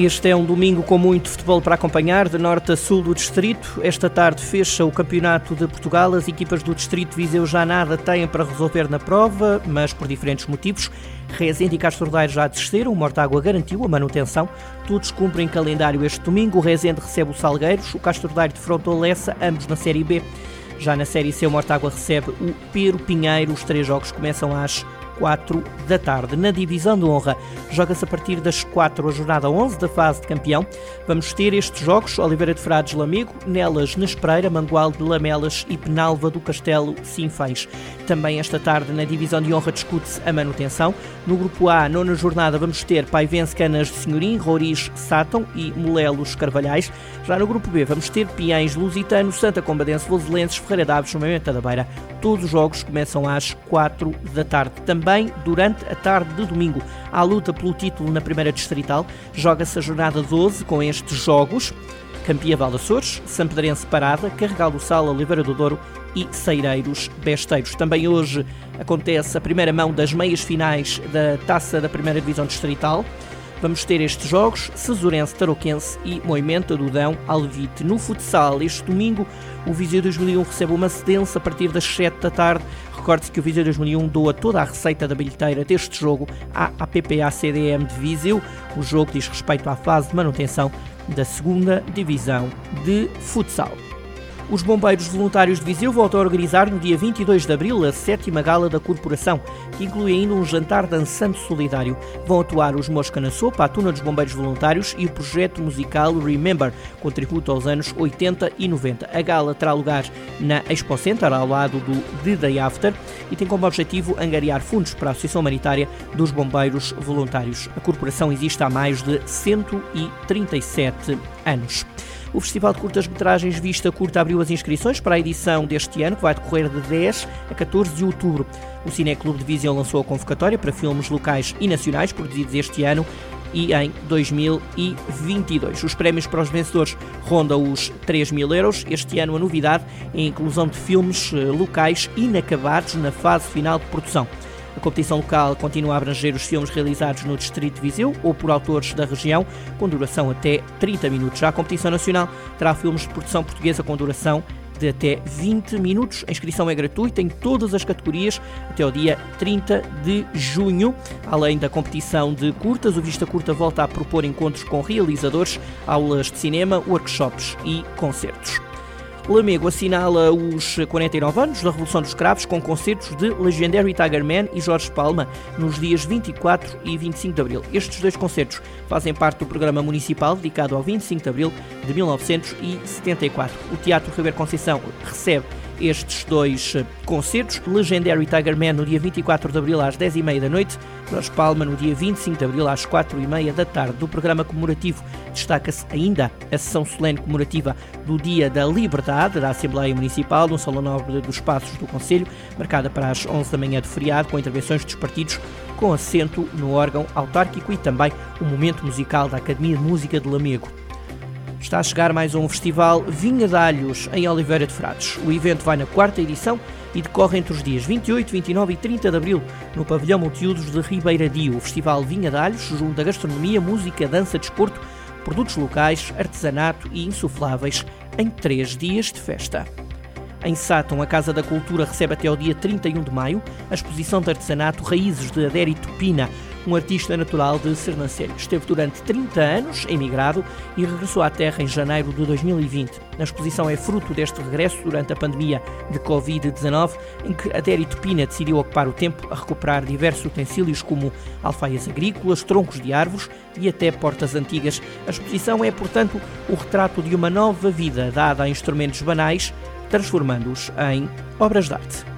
Este é um domingo com muito futebol para acompanhar, de norte a sul do distrito. Esta tarde fecha o Campeonato de Portugal. As equipas do distrito Viseu já nada têm para resolver na prova, mas por diferentes motivos. Rezende e Castro Daire já desceram, o Mortágua garantiu a manutenção. Todos cumprem calendário este domingo. O Rezende recebe o Salgueiros, o Castro Daire defronta o Lessa, ambos na Série B. Já na Série C, o Mortágua recebe o Pero Pinheiro. Os três jogos começam às 4 da tarde. Na divisão de honra, joga-se a partir das 4 a jornada 11 da fase de campeão. Vamos ter estes jogos: Oliveira de Frades Lamego, Nelas Nespreira, Mangual de Lamelas e Penalva do Castelo Sinfães. Também esta tarde, na divisão de honra, discute-se a manutenção. No grupo A, nona jornada, vamos ter Paivense Canas de Senhorim, Roriz Sátão e Molelos Carvalhais. Já no grupo B, vamos ter Piães Lusitano, Santa Combadense, Voselenses, Ferreira Daves, Momento da Beira. Todos os jogos começam às 4 da tarde. Também também durante a tarde de domingo. Há luta pelo título na primeira distrital. Joga-se a jornada 12 com estes jogos. Campia Valdaçores, Sampedrense Parada, Carregal do Sal, Oliveira do Douro e Seireiros Besteiros. Também hoje acontece a primeira mão das meias finais da Taça da Primeira Divisão Distrital. Vamos ter estes jogos, Cesurense Tarouquense e Moimenta do Dão Alvite. No futsal, este domingo, o Viseu 2001 recebe uma cedença a partir das 7 da tarde. Recorde-se que o Viseu 2001 doa toda a receita da bilheteira deste jogo à APPA CDM de Viseu. O jogo diz respeito à fase de manutenção da segunda divisão de futsal. Os bombeiros voluntários de Viseu voltam a organizar no dia 22 de abril a sétima gala da corporação, que inclui ainda um jantar dançante solidário. Vão atuar os Mosca na Sopa, a Tuna dos Bombeiros Voluntários e o projeto musical Remember, com tributo aos anos 80 e 90. A gala terá lugar na Expo Center, ao lado do The Day After, e tem como objetivo angariar fundos para a Associação Humanitária dos Bombeiros Voluntários. A corporação existe há mais de 137 anos. O Festival de Curtas-Metragens Vista Curta abriu as inscrições para a edição deste ano, que vai decorrer de 10 a 14 de outubro. O Cineclube de Visão lançou a convocatória para filmes locais e nacionais produzidos este ano e em 2022. Os prémios para os vencedores rondam os 3 mil euros. Este ano a novidade é a inclusão de filmes eh, locais inacabados na fase final de produção. A competição local continua a abranger os filmes realizados no Distrito de Viseu ou por autores da região, com duração até 30 minutos. Já a competição nacional terá filmes de produção portuguesa com duração de até 20 minutos. A inscrição é gratuita em todas as categorias até o dia 30 de junho. Além da competição de curtas, o Vista Curta volta a propor encontros com realizadores, aulas de cinema, workshops e concertos. Lamego assinala os 49 anos da Revolução dos Cravos com concertos de Legendary Tiger Man e Jorge Palma nos dias 24 e 25 de abril. Estes dois concertos fazem parte do programa municipal dedicado ao 25 de abril de 1974. O Teatro Ribeiro Conceição recebe estes dois eh, concertos. Legendary Tiger Man no dia 24 de abril às 10h30 da noite, Jorge Palma no dia 25 de abril às 4h30 da tarde. Do programa comemorativo destaca-se ainda a sessão solene comemorativa do Dia da Liberdade da Assembleia Municipal no Salão Nobre dos Passos do Conselho, marcada para as 11 da manhã de feriado, com intervenções dos partidos com assento no órgão autárquico e também o momento musical da Academia de Música de Lamego. Está a chegar mais um festival Vinha de Alhos em Oliveira de Frades. O evento vai na quarta edição e decorre entre os dias 28, 29 e 30 de abril no pavilhão Multiudos de Ribeiradio. O festival Vinha de Alhos junta gastronomia, música, dança, desporto, produtos locais, artesanato e insufláveis em três dias de festa. Em Sátão, a Casa da Cultura recebe até ao dia 31 de maio a exposição de artesanato Raízes de Adérito Pina, um artista natural de Sernancelho. Esteve durante 30 anos emigrado e regressou à terra em janeiro de 2020. A exposição é fruto deste regresso durante a pandemia de Covid-19, em que Adérito Pina decidiu ocupar o tempo a recuperar diversos utensílios como alfaias agrícolas, troncos de árvores e até portas antigas. A exposição é, portanto, o retrato de uma nova vida dada a instrumentos banais transformando-os em obras de arte.